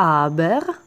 aber